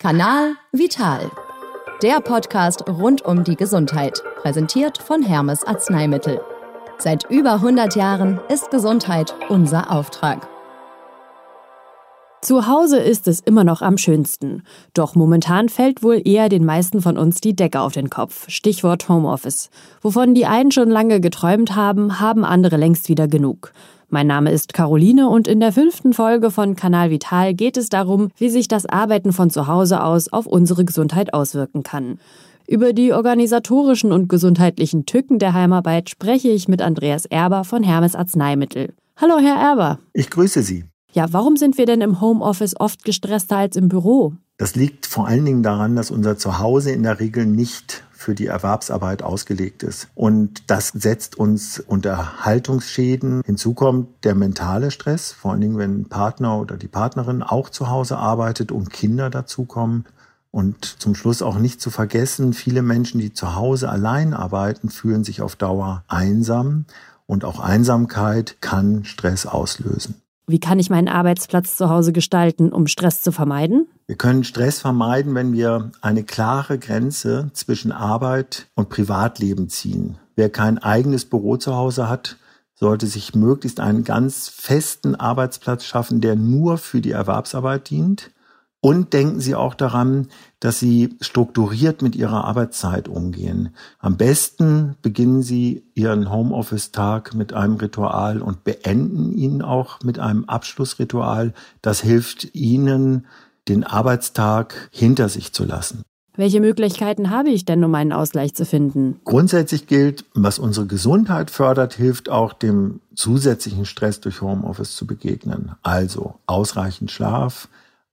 Kanal Vital. Der Podcast rund um die Gesundheit, präsentiert von Hermes Arzneimittel. Seit über 100 Jahren ist Gesundheit unser Auftrag. Zu Hause ist es immer noch am schönsten. Doch momentan fällt wohl eher den meisten von uns die Decke auf den Kopf. Stichwort Homeoffice. Wovon die einen schon lange geträumt haben, haben andere längst wieder genug. Mein Name ist Caroline und in der fünften Folge von Kanal Vital geht es darum, wie sich das Arbeiten von zu Hause aus auf unsere Gesundheit auswirken kann. Über die organisatorischen und gesundheitlichen Tücken der Heimarbeit spreche ich mit Andreas Erber von Hermes Arzneimittel. Hallo, Herr Erber. Ich grüße Sie. Ja, warum sind wir denn im Homeoffice oft gestresster als im Büro? Das liegt vor allen Dingen daran, dass unser Zuhause in der Regel nicht für die Erwerbsarbeit ausgelegt ist. Und das setzt uns unter Haltungsschäden. Hinzu kommt der mentale Stress, vor allen Dingen, wenn Partner oder die Partnerin auch zu Hause arbeitet und Kinder dazukommen. Und zum Schluss auch nicht zu vergessen, viele Menschen, die zu Hause allein arbeiten, fühlen sich auf Dauer einsam. Und auch Einsamkeit kann Stress auslösen. Wie kann ich meinen Arbeitsplatz zu Hause gestalten, um Stress zu vermeiden? Wir können Stress vermeiden, wenn wir eine klare Grenze zwischen Arbeit und Privatleben ziehen. Wer kein eigenes Büro zu Hause hat, sollte sich möglichst einen ganz festen Arbeitsplatz schaffen, der nur für die Erwerbsarbeit dient. Und denken Sie auch daran, dass Sie strukturiert mit Ihrer Arbeitszeit umgehen. Am besten beginnen Sie Ihren Homeoffice-Tag mit einem Ritual und beenden ihn auch mit einem Abschlussritual. Das hilft Ihnen, den Arbeitstag hinter sich zu lassen. Welche Möglichkeiten habe ich denn, um einen Ausgleich zu finden? Grundsätzlich gilt, was unsere Gesundheit fördert, hilft auch dem zusätzlichen Stress durch Homeoffice zu begegnen. Also ausreichend Schlaf,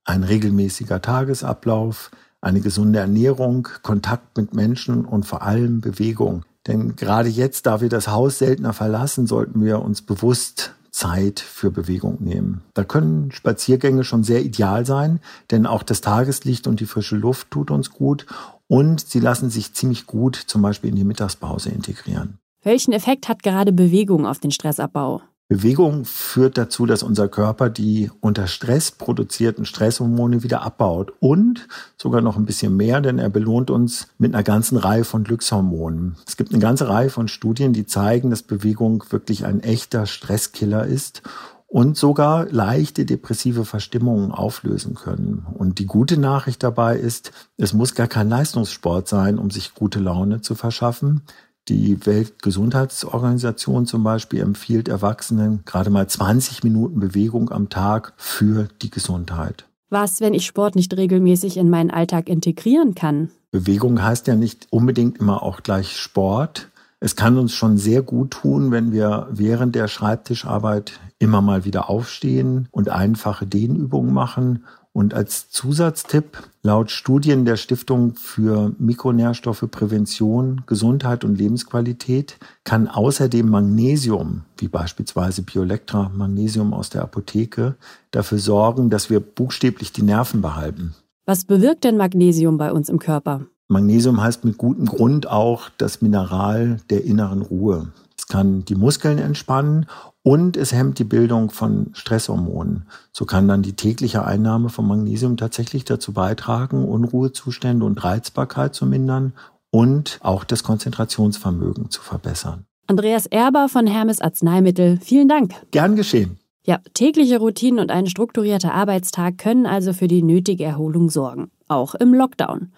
ein regelmäßiger Tagesablauf, eine gesunde Ernährung, Kontakt mit Menschen und vor allem Bewegung. Denn gerade jetzt, da wir das Haus seltener verlassen, sollten wir uns bewusst Zeit für Bewegung nehmen. Da können Spaziergänge schon sehr ideal sein, denn auch das Tageslicht und die frische Luft tut uns gut und sie lassen sich ziemlich gut zum Beispiel in die Mittagspause integrieren. Welchen Effekt hat gerade Bewegung auf den Stressabbau? Bewegung führt dazu, dass unser Körper die unter Stress produzierten Stresshormone wieder abbaut und sogar noch ein bisschen mehr, denn er belohnt uns mit einer ganzen Reihe von Glückshormonen. Es gibt eine ganze Reihe von Studien, die zeigen, dass Bewegung wirklich ein echter Stresskiller ist und sogar leichte depressive Verstimmungen auflösen können. Und die gute Nachricht dabei ist, es muss gar kein Leistungssport sein, um sich gute Laune zu verschaffen. Die Weltgesundheitsorganisation zum Beispiel empfiehlt Erwachsenen gerade mal 20 Minuten Bewegung am Tag für die Gesundheit. Was, wenn ich Sport nicht regelmäßig in meinen Alltag integrieren kann? Bewegung heißt ja nicht unbedingt immer auch gleich Sport. Es kann uns schon sehr gut tun, wenn wir während der Schreibtischarbeit immer mal wieder aufstehen und einfache Dehnübungen machen und als Zusatztipp, laut Studien der Stiftung für Mikronährstoffe Prävention, Gesundheit und Lebensqualität, kann außerdem Magnesium, wie beispielsweise Biolectra Magnesium aus der Apotheke, dafür sorgen, dass wir buchstäblich die Nerven behalten. Was bewirkt denn Magnesium bei uns im Körper? Magnesium heißt mit gutem Grund auch das Mineral der inneren Ruhe. Es kann die Muskeln entspannen und es hemmt die Bildung von Stresshormonen. So kann dann die tägliche Einnahme von Magnesium tatsächlich dazu beitragen, Unruhezustände und Reizbarkeit zu mindern und auch das Konzentrationsvermögen zu verbessern. Andreas Erber von Hermes Arzneimittel, vielen Dank. Gern geschehen. Ja, tägliche Routinen und ein strukturierter Arbeitstag können also für die nötige Erholung sorgen, auch im Lockdown.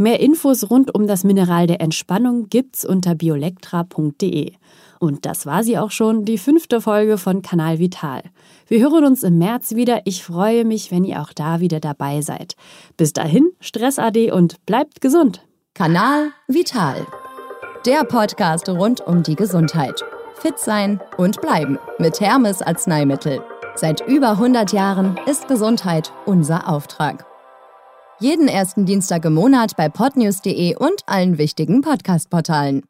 Mehr Infos rund um das Mineral der Entspannung gibt's unter biolectra.de. Und das war sie auch schon, die fünfte Folge von Kanal Vital. Wir hören uns im März wieder. Ich freue mich, wenn ihr auch da wieder dabei seid. Bis dahin, Stress AD und bleibt gesund. Kanal Vital. Der Podcast rund um die Gesundheit. Fit sein und bleiben mit Hermes Arzneimittel. Seit über 100 Jahren ist Gesundheit unser Auftrag. Jeden ersten Dienstag im Monat bei podnews.de und allen wichtigen Podcast-Portalen.